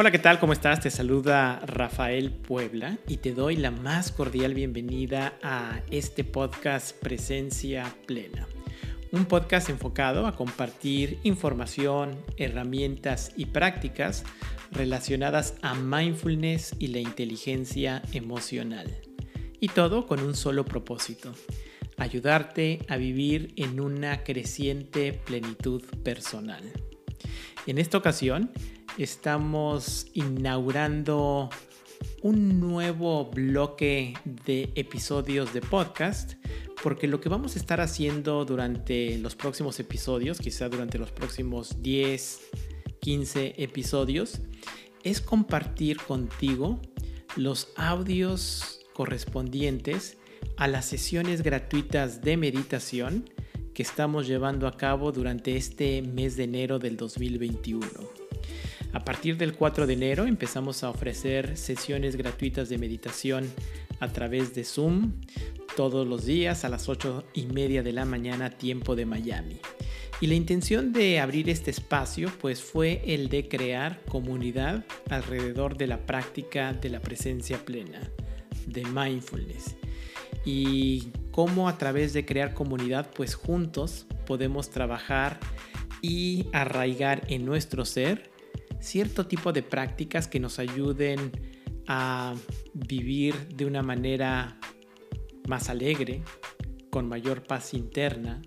Hola, ¿qué tal? ¿Cómo estás? Te saluda Rafael Puebla y te doy la más cordial bienvenida a este podcast Presencia Plena. Un podcast enfocado a compartir información, herramientas y prácticas relacionadas a mindfulness y la inteligencia emocional. Y todo con un solo propósito, ayudarte a vivir en una creciente plenitud personal. En esta ocasión, estamos inaugurando un nuevo bloque de episodios de podcast porque lo que vamos a estar haciendo durante los próximos episodios, quizá durante los próximos 10, 15 episodios, es compartir contigo los audios correspondientes a las sesiones gratuitas de meditación que estamos llevando a cabo durante este mes de enero del 2021. A partir del 4 de enero empezamos a ofrecer sesiones gratuitas de meditación a través de Zoom todos los días a las 8 y media de la mañana tiempo de Miami. Y la intención de abrir este espacio pues fue el de crear comunidad alrededor de la práctica de la presencia plena, de mindfulness. Y cómo a través de crear comunidad pues juntos podemos trabajar y arraigar en nuestro ser cierto tipo de prácticas que nos ayuden a vivir de una manera más alegre, con mayor paz interna,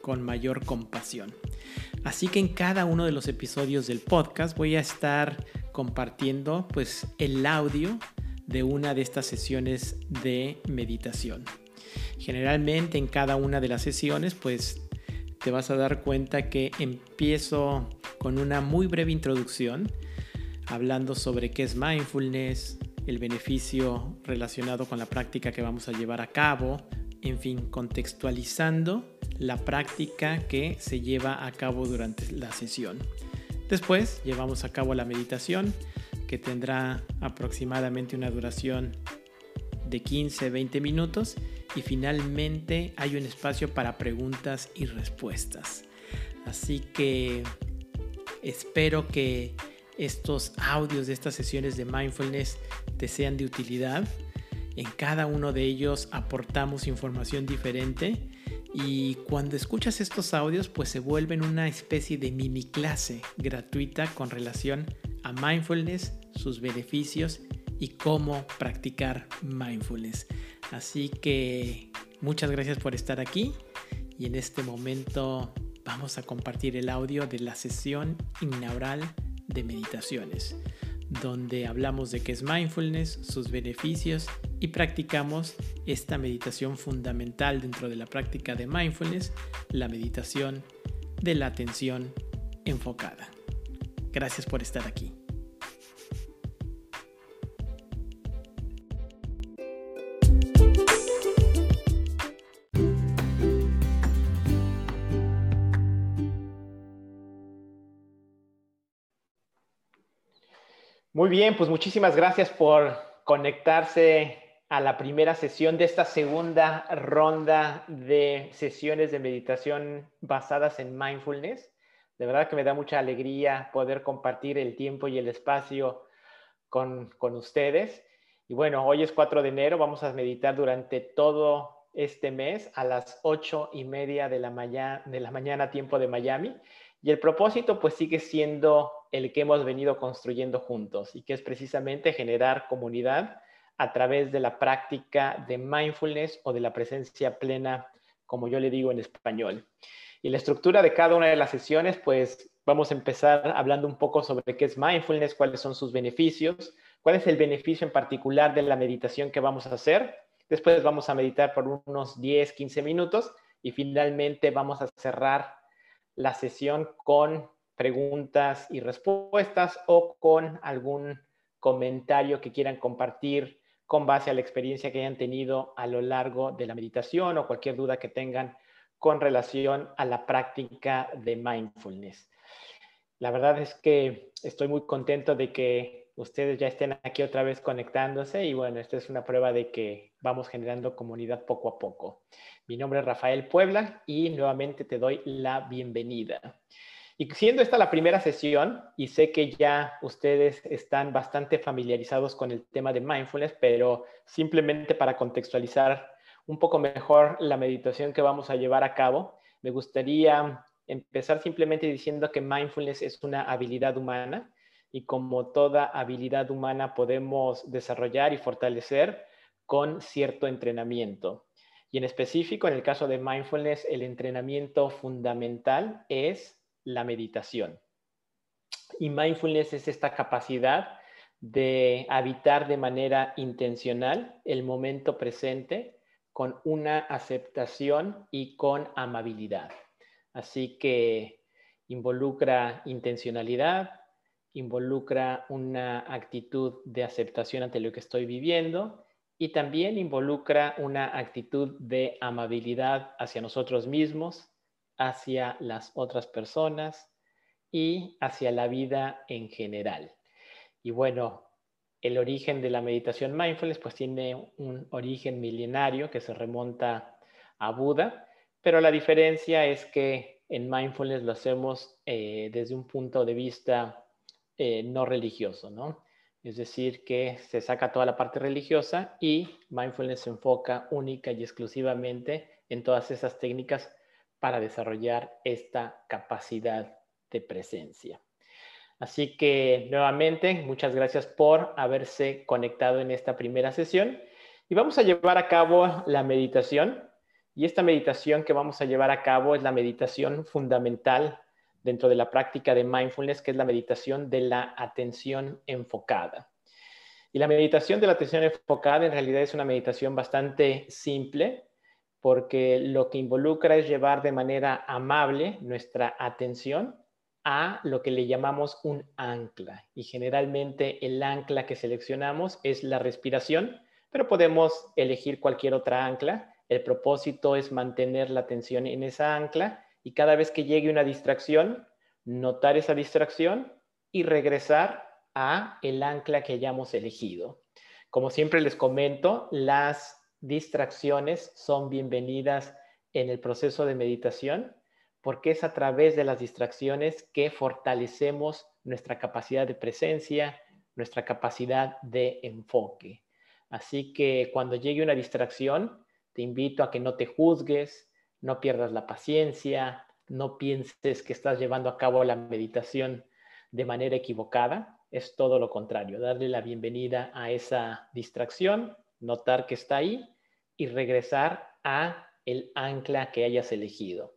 con mayor compasión. Así que en cada uno de los episodios del podcast voy a estar compartiendo pues el audio de una de estas sesiones de meditación. Generalmente en cada una de las sesiones pues te vas a dar cuenta que empiezo con una muy breve introducción hablando sobre qué es mindfulness, el beneficio relacionado con la práctica que vamos a llevar a cabo, en fin, contextualizando la práctica que se lleva a cabo durante la sesión. Después llevamos a cabo la meditación que tendrá aproximadamente una duración de 15-20 minutos y finalmente hay un espacio para preguntas y respuestas. Así que espero que estos audios de estas sesiones de mindfulness te sean de utilidad. En cada uno de ellos aportamos información diferente y cuando escuchas estos audios pues se vuelven una especie de mini clase gratuita con relación a mindfulness, sus beneficios y cómo practicar mindfulness. Así que muchas gracias por estar aquí y en este momento vamos a compartir el audio de la sesión inaugural de meditaciones, donde hablamos de qué es mindfulness, sus beneficios y practicamos esta meditación fundamental dentro de la práctica de mindfulness, la meditación de la atención enfocada. Gracias por estar aquí. Muy bien, pues muchísimas gracias por conectarse a la primera sesión de esta segunda ronda de sesiones de meditación basadas en mindfulness. De verdad que me da mucha alegría poder compartir el tiempo y el espacio con, con ustedes. Y bueno, hoy es 4 de enero, vamos a meditar durante todo este mes a las 8 y media de la, de la mañana tiempo de Miami. Y el propósito pues sigue siendo el que hemos venido construyendo juntos y que es precisamente generar comunidad a través de la práctica de mindfulness o de la presencia plena, como yo le digo en español. Y la estructura de cada una de las sesiones, pues vamos a empezar hablando un poco sobre qué es mindfulness, cuáles son sus beneficios, cuál es el beneficio en particular de la meditación que vamos a hacer. Después vamos a meditar por unos 10, 15 minutos y finalmente vamos a cerrar la sesión con preguntas y respuestas o con algún comentario que quieran compartir con base a la experiencia que hayan tenido a lo largo de la meditación o cualquier duda que tengan con relación a la práctica de mindfulness. La verdad es que estoy muy contento de que ustedes ya estén aquí otra vez conectándose y bueno, esta es una prueba de que vamos generando comunidad poco a poco. Mi nombre es Rafael Puebla y nuevamente te doy la bienvenida. Y siendo esta la primera sesión, y sé que ya ustedes están bastante familiarizados con el tema de mindfulness, pero simplemente para contextualizar un poco mejor la meditación que vamos a llevar a cabo, me gustaría empezar simplemente diciendo que mindfulness es una habilidad humana y como toda habilidad humana podemos desarrollar y fortalecer con cierto entrenamiento. Y en específico, en el caso de mindfulness, el entrenamiento fundamental es la meditación. Y mindfulness es esta capacidad de habitar de manera intencional el momento presente con una aceptación y con amabilidad. Así que involucra intencionalidad, involucra una actitud de aceptación ante lo que estoy viviendo y también involucra una actitud de amabilidad hacia nosotros mismos, hacia las otras personas y hacia la vida en general. Y bueno, el origen de la meditación mindfulness pues tiene un origen milenario que se remonta a Buda, pero la diferencia es que en mindfulness lo hacemos eh, desde un punto de vista eh, no religioso, ¿no? Es decir, que se saca toda la parte religiosa y mindfulness se enfoca única y exclusivamente en todas esas técnicas para desarrollar esta capacidad de presencia. Así que nuevamente, muchas gracias por haberse conectado en esta primera sesión y vamos a llevar a cabo la meditación. Y esta meditación que vamos a llevar a cabo es la meditación fundamental dentro de la práctica de mindfulness, que es la meditación de la atención enfocada. Y la meditación de la atención enfocada en realidad es una meditación bastante simple, porque lo que involucra es llevar de manera amable nuestra atención a lo que le llamamos un ancla. Y generalmente el ancla que seleccionamos es la respiración, pero podemos elegir cualquier otra ancla. El propósito es mantener la atención en esa ancla y cada vez que llegue una distracción, notar esa distracción y regresar a el ancla que hayamos elegido. Como siempre les comento, las distracciones son bienvenidas en el proceso de meditación porque es a través de las distracciones que fortalecemos nuestra capacidad de presencia, nuestra capacidad de enfoque. Así que cuando llegue una distracción, te invito a que no te juzgues, no pierdas la paciencia, no pienses que estás llevando a cabo la meditación de manera equivocada. Es todo lo contrario, darle la bienvenida a esa distracción, notar que está ahí y regresar a el ancla que hayas elegido.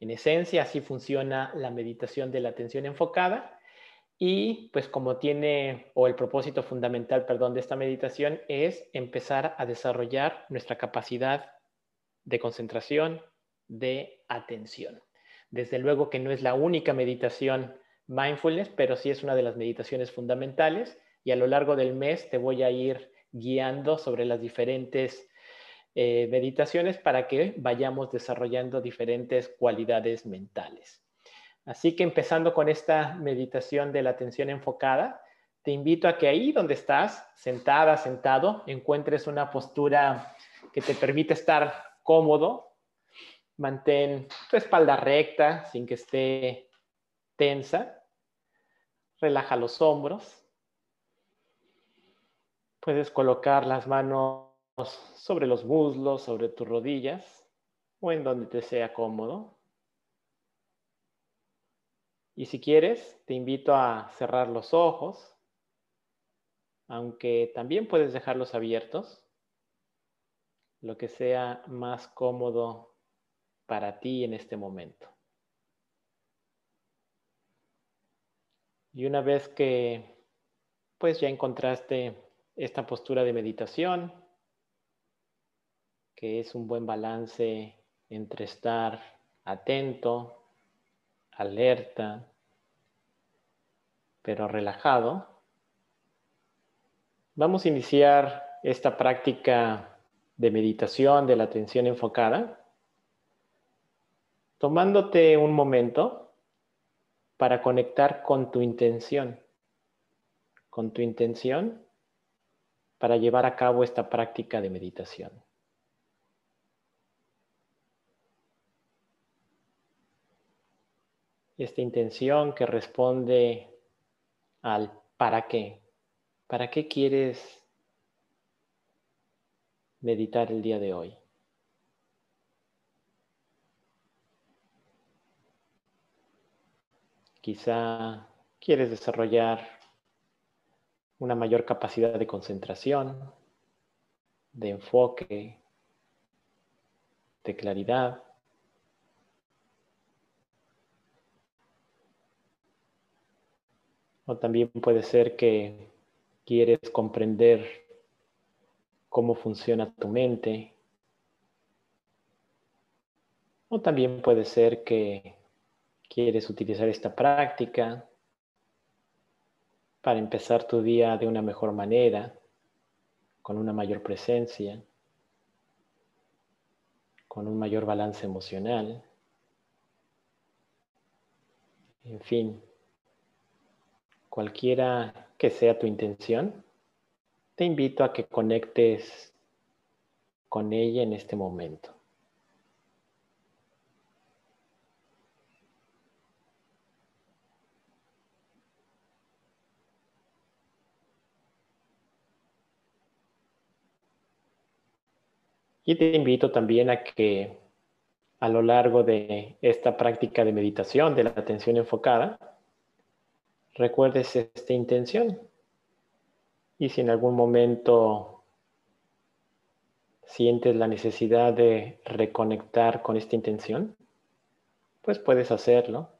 En esencia, así funciona la meditación de la atención enfocada y pues como tiene, o el propósito fundamental, perdón, de esta meditación es empezar a desarrollar nuestra capacidad de concentración, de atención. Desde luego que no es la única meditación mindfulness, pero sí es una de las meditaciones fundamentales y a lo largo del mes te voy a ir guiando sobre las diferentes eh, meditaciones para que vayamos desarrollando diferentes cualidades mentales. Así que empezando con esta meditación de la atención enfocada, te invito a que ahí donde estás, sentada, sentado, encuentres una postura que te permite estar cómodo. Mantén tu espalda recta sin que esté tensa. Relaja los hombros. Puedes colocar las manos sobre los muslos, sobre tus rodillas o en donde te sea cómodo. Y si quieres, te invito a cerrar los ojos, aunque también puedes dejarlos abiertos, lo que sea más cómodo para ti en este momento. Y una vez que pues ya encontraste esta postura de meditación, que es un buen balance entre estar atento, alerta, pero relajado. Vamos a iniciar esta práctica de meditación, de la atención enfocada, tomándote un momento para conectar con tu intención, con tu intención para llevar a cabo esta práctica de meditación. Esta intención que responde al para qué. ¿Para qué quieres meditar el día de hoy? Quizá quieres desarrollar una mayor capacidad de concentración, de enfoque, de claridad. O también puede ser que quieres comprender cómo funciona tu mente. O también puede ser que quieres utilizar esta práctica para empezar tu día de una mejor manera, con una mayor presencia, con un mayor balance emocional. En fin, cualquiera que sea tu intención, te invito a que conectes con ella en este momento. Y te invito también a que a lo largo de esta práctica de meditación, de la atención enfocada, recuerdes esta intención. Y si en algún momento sientes la necesidad de reconectar con esta intención, pues puedes hacerlo.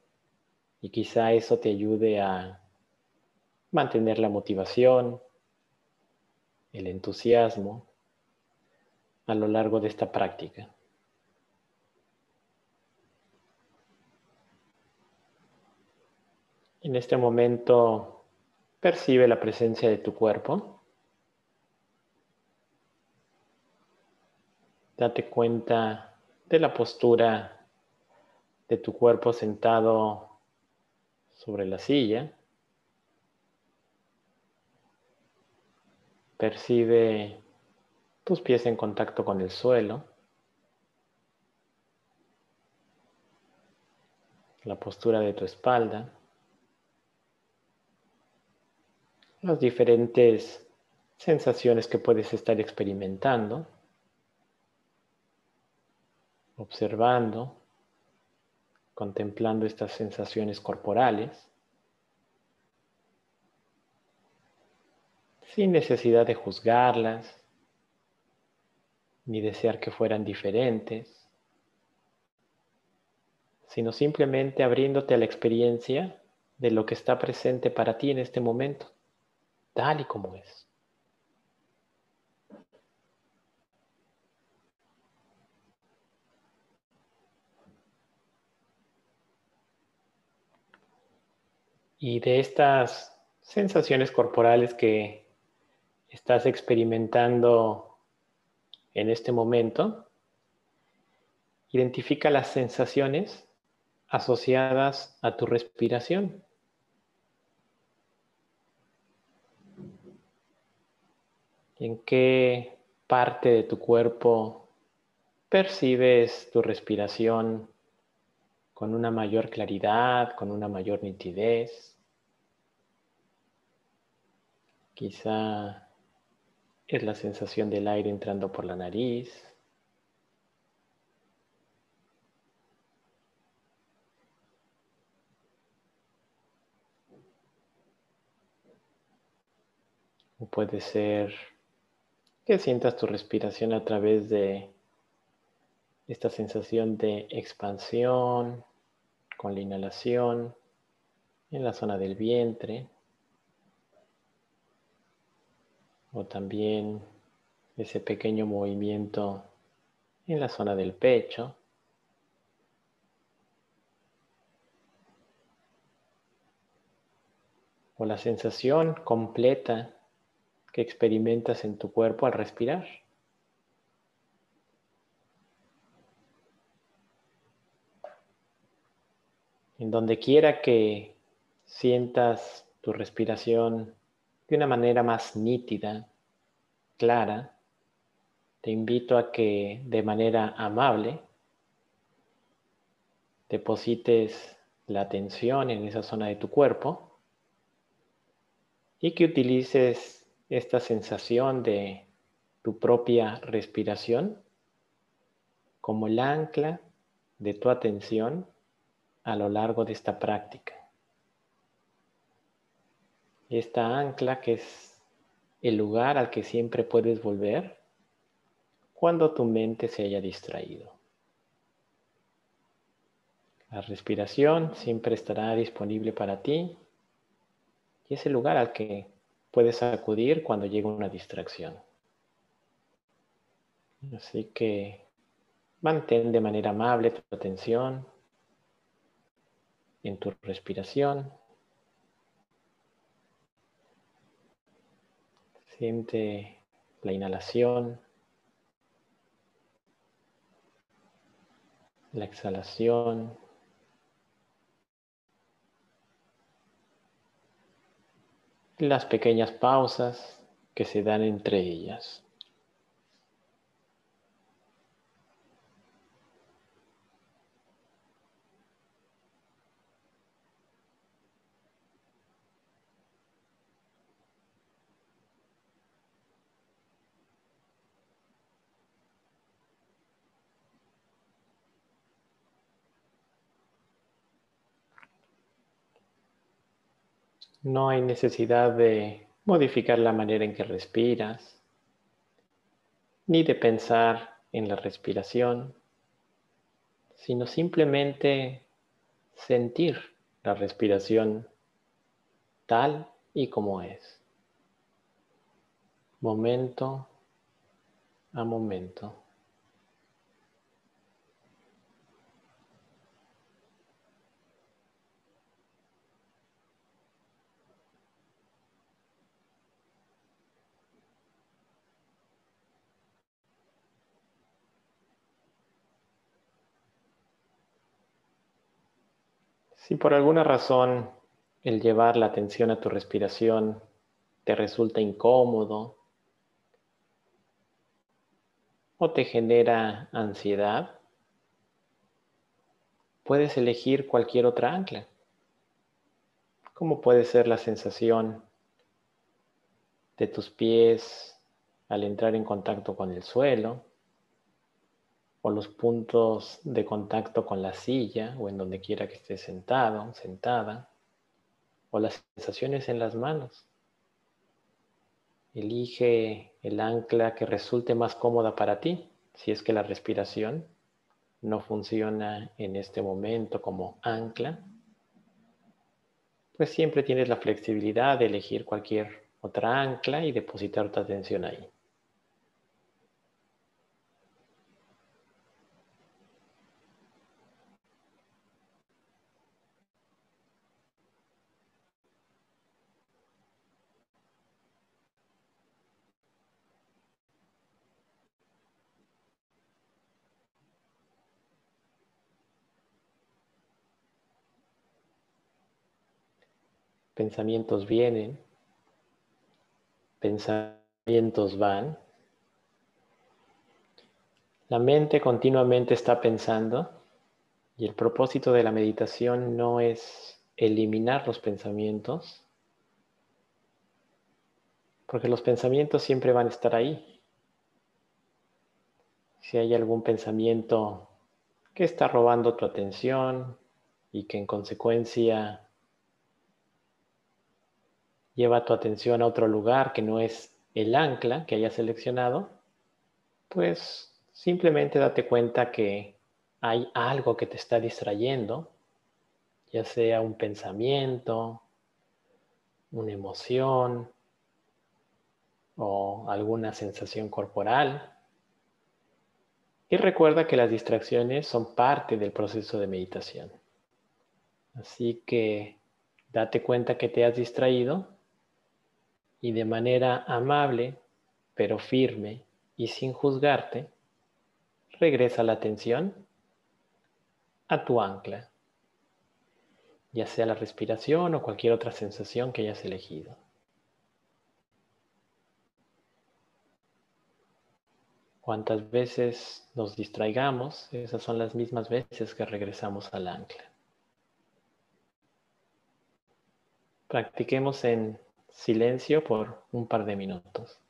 Y quizá eso te ayude a mantener la motivación, el entusiasmo a lo largo de esta práctica. En este momento percibe la presencia de tu cuerpo. Date cuenta de la postura de tu cuerpo sentado sobre la silla. Percibe tus pies en contacto con el suelo, la postura de tu espalda, las diferentes sensaciones que puedes estar experimentando, observando, contemplando estas sensaciones corporales, sin necesidad de juzgarlas, ni desear que fueran diferentes, sino simplemente abriéndote a la experiencia de lo que está presente para ti en este momento, tal y como es. Y de estas sensaciones corporales que estás experimentando en este momento, identifica las sensaciones asociadas a tu respiración. ¿En qué parte de tu cuerpo percibes tu respiración con una mayor claridad, con una mayor nitidez? Quizá es la sensación del aire entrando por la nariz. O puede ser que sientas tu respiración a través de esta sensación de expansión con la inhalación en la zona del vientre. o también ese pequeño movimiento en la zona del pecho. O la sensación completa experimentas en tu cuerpo al respirar. En donde quiera que sientas tu respiración de una manera más nítida, clara, te invito a que de manera amable deposites la atención en esa zona de tu cuerpo y que utilices esta sensación de tu propia respiración como el ancla de tu atención a lo largo de esta práctica. Esta ancla que es el lugar al que siempre puedes volver cuando tu mente se haya distraído. La respiración siempre estará disponible para ti y es el lugar al que puedes acudir cuando llega una distracción. Así que mantén de manera amable tu atención en tu respiración. Siente la inhalación, la exhalación. Las pequeñas pausas que se dan entre ellas. No hay necesidad de modificar la manera en que respiras, ni de pensar en la respiración, sino simplemente sentir la respiración tal y como es, momento a momento. Si por alguna razón el llevar la atención a tu respiración te resulta incómodo o te genera ansiedad, puedes elegir cualquier otra ancla. Como puede ser la sensación de tus pies al entrar en contacto con el suelo, o los puntos de contacto con la silla o en donde quiera que estés sentado, sentada, o las sensaciones en las manos. Elige el ancla que resulte más cómoda para ti, si es que la respiración no funciona en este momento como ancla, pues siempre tienes la flexibilidad de elegir cualquier otra ancla y depositar tu atención ahí. Pensamientos vienen, pensamientos van. La mente continuamente está pensando y el propósito de la meditación no es eliminar los pensamientos, porque los pensamientos siempre van a estar ahí. Si hay algún pensamiento que está robando tu atención y que en consecuencia lleva tu atención a otro lugar que no es el ancla que hayas seleccionado, pues simplemente date cuenta que hay algo que te está distrayendo, ya sea un pensamiento, una emoción o alguna sensación corporal. Y recuerda que las distracciones son parte del proceso de meditación. Así que date cuenta que te has distraído y de manera amable, pero firme y sin juzgarte, regresa la atención a tu ancla, ya sea la respiración o cualquier otra sensación que hayas elegido. Cuantas veces nos distraigamos, esas son las mismas veces que regresamos al ancla. Practiquemos en silencio por un par de minutos.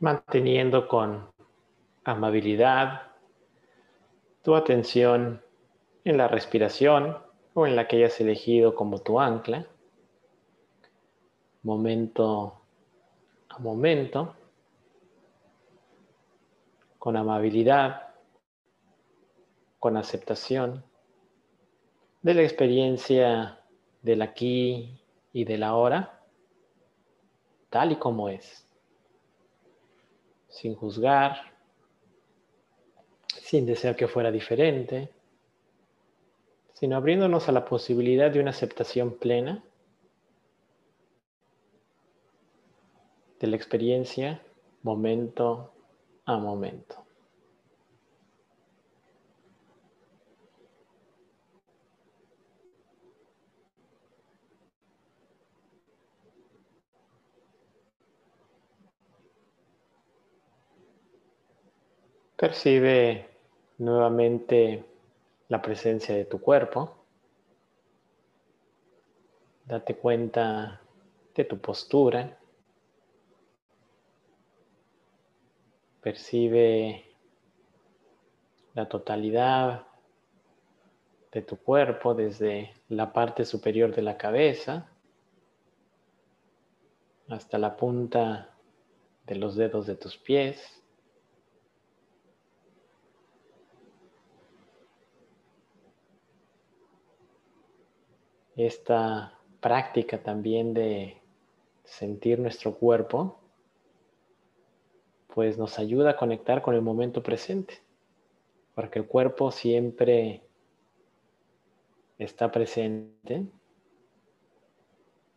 Manteniendo con amabilidad tu atención en la respiración o en la que hayas elegido como tu ancla, momento a momento, con amabilidad, con aceptación de la experiencia del aquí y del ahora, tal y como es sin juzgar, sin desear que fuera diferente, sino abriéndonos a la posibilidad de una aceptación plena de la experiencia momento a momento. Percibe nuevamente la presencia de tu cuerpo. Date cuenta de tu postura. Percibe la totalidad de tu cuerpo desde la parte superior de la cabeza hasta la punta de los dedos de tus pies. Esta práctica también de sentir nuestro cuerpo, pues nos ayuda a conectar con el momento presente, porque el cuerpo siempre está presente,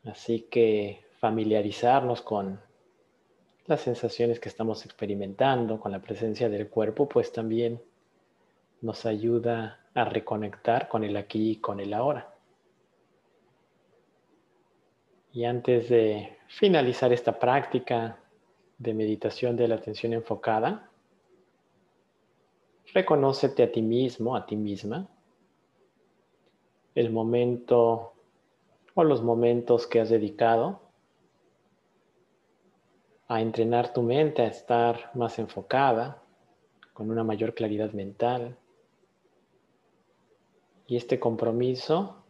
así que familiarizarnos con las sensaciones que estamos experimentando, con la presencia del cuerpo, pues también nos ayuda a reconectar con el aquí y con el ahora. Y antes de finalizar esta práctica de meditación de la atención enfocada, reconócete a ti mismo, a ti misma, el momento o los momentos que has dedicado a entrenar tu mente a estar más enfocada, con una mayor claridad mental. Y este compromiso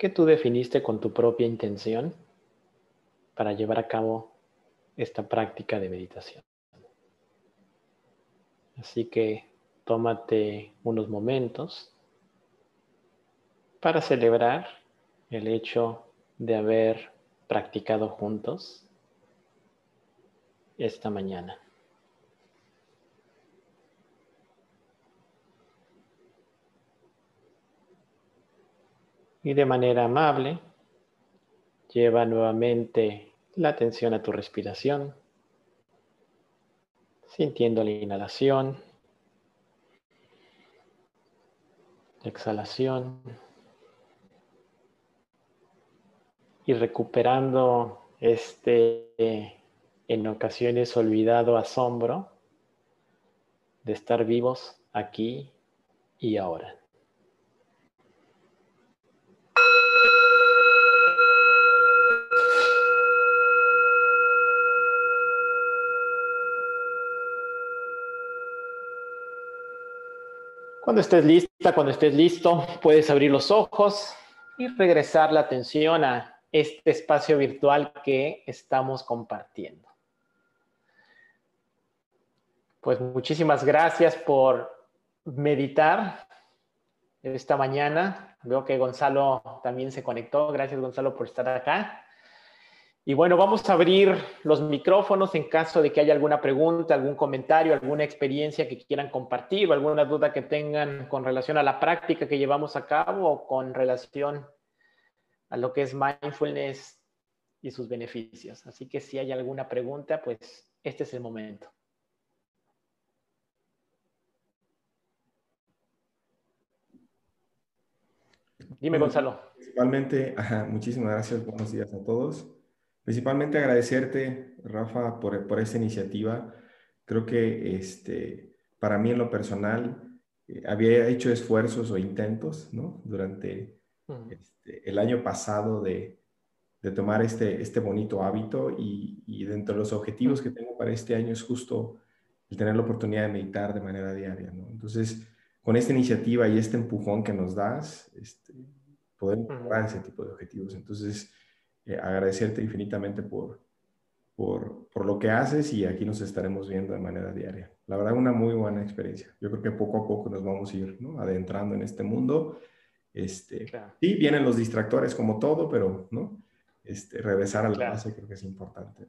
que tú definiste con tu propia intención para llevar a cabo esta práctica de meditación. Así que tómate unos momentos para celebrar el hecho de haber practicado juntos esta mañana. Y de manera amable, lleva nuevamente la atención a tu respiración, sintiendo la inhalación, la exhalación y recuperando este en ocasiones olvidado asombro de estar vivos aquí y ahora. Cuando estés lista, cuando estés listo, puedes abrir los ojos y regresar la atención a este espacio virtual que estamos compartiendo. Pues muchísimas gracias por meditar esta mañana. Veo que Gonzalo también se conectó. Gracias Gonzalo por estar acá. Y bueno, vamos a abrir los micrófonos en caso de que haya alguna pregunta, algún comentario, alguna experiencia que quieran compartir o alguna duda que tengan con relación a la práctica que llevamos a cabo o con relación a lo que es mindfulness y sus beneficios. Así que si hay alguna pregunta, pues este es el momento. Dime, Gonzalo. Principalmente, muchísimas gracias, buenos días a todos. Principalmente agradecerte, Rafa, por, por esta iniciativa. Creo que este, para mí en lo personal eh, había hecho esfuerzos o intentos ¿no? durante este, el año pasado de, de, tomar este, este bonito hábito y, y dentro de los objetivos que tengo para este año es justo el tener la oportunidad de meditar de manera diaria. ¿no? Entonces, con esta iniciativa y este empujón que nos das, este, podemos lograr ese tipo de objetivos. Entonces, eh, agradecerte infinitamente por, por, por, lo que haces y aquí nos estaremos viendo de manera diaria. La verdad, una muy buena experiencia. Yo creo que poco a poco nos vamos a ir ¿no? adentrando en este mundo. Este, Sí, vienen los distractores como todo, pero ¿no? este, regresar a la base creo que es importante.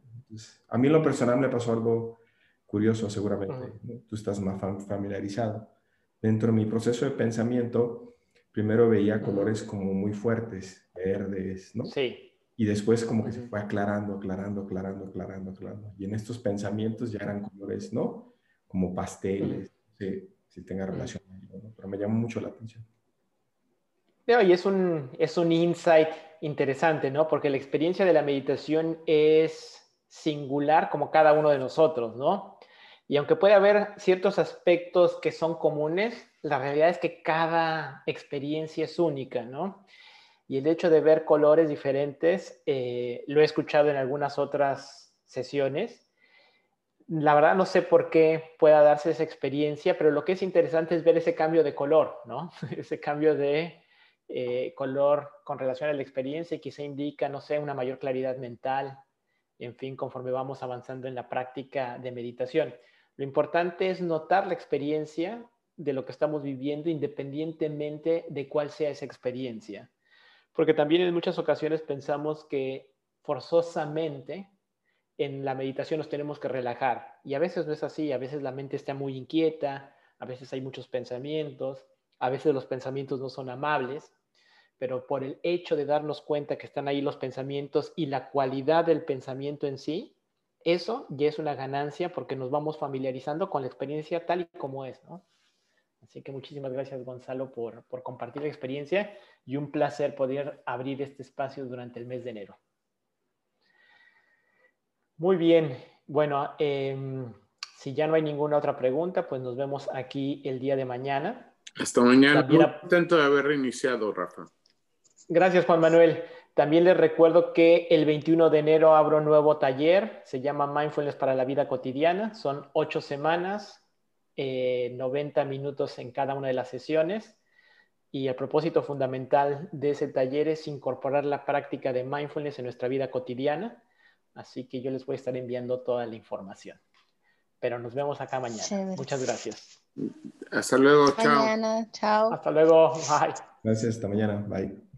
a mí en lo personal me pasó algo curioso, seguramente. Tú estás más familiarizado. Dentro de mi proceso de pensamiento, primero veía colores como muy fuertes, verdes, ¿no? Sí y después como que se fue aclarando, aclarando, aclarando, aclarando, aclarando. Y en estos pensamientos ya eran colores, ¿no? Como pasteles, si tenga relación, ¿no? pero me llamó mucho la atención. y es un, es un insight interesante, ¿no? Porque la experiencia de la meditación es singular como cada uno de nosotros, ¿no? Y aunque puede haber ciertos aspectos que son comunes, la realidad es que cada experiencia es única, ¿no? Y el hecho de ver colores diferentes, eh, lo he escuchado en algunas otras sesiones. La verdad no sé por qué pueda darse esa experiencia, pero lo que es interesante es ver ese cambio de color, ¿no? ese cambio de eh, color con relación a la experiencia y quizá indica, no sé, una mayor claridad mental, en fin, conforme vamos avanzando en la práctica de meditación. Lo importante es notar la experiencia de lo que estamos viviendo independientemente de cuál sea esa experiencia. Porque también en muchas ocasiones pensamos que forzosamente en la meditación nos tenemos que relajar. Y a veces no es así, a veces la mente está muy inquieta, a veces hay muchos pensamientos, a veces los pensamientos no son amables, pero por el hecho de darnos cuenta que están ahí los pensamientos y la cualidad del pensamiento en sí, eso ya es una ganancia porque nos vamos familiarizando con la experiencia tal y como es, ¿no? Así que muchísimas gracias, Gonzalo, por, compartir la experiencia y un placer poder abrir este espacio durante el mes de enero. Muy bien, bueno, em, si ya no hay ninguna otra pregunta, pues nos vemos aquí el día de mañana. Hasta mañana. Muy contento de haber reiniciado, Rafa. Gracias, Juan Manuel. También les recuerdo que el 21 de enero abro un nuevo taller, se llama Mindfulness para la vida cotidiana. Son ocho semanas 90 eh, minutos en cada una de las sesiones. Y el propósito fundamental de ese taller es incorporar la práctica de mindfulness en nuestra vida cotidiana. Así que yo les voy a estar enviando toda la información. Pero nos vemos acá mañana. Muchas gracias. Hasta luego. Chao. Mañana. Chao. Hasta luego. Bye. Gracias, hasta mañana. Bye.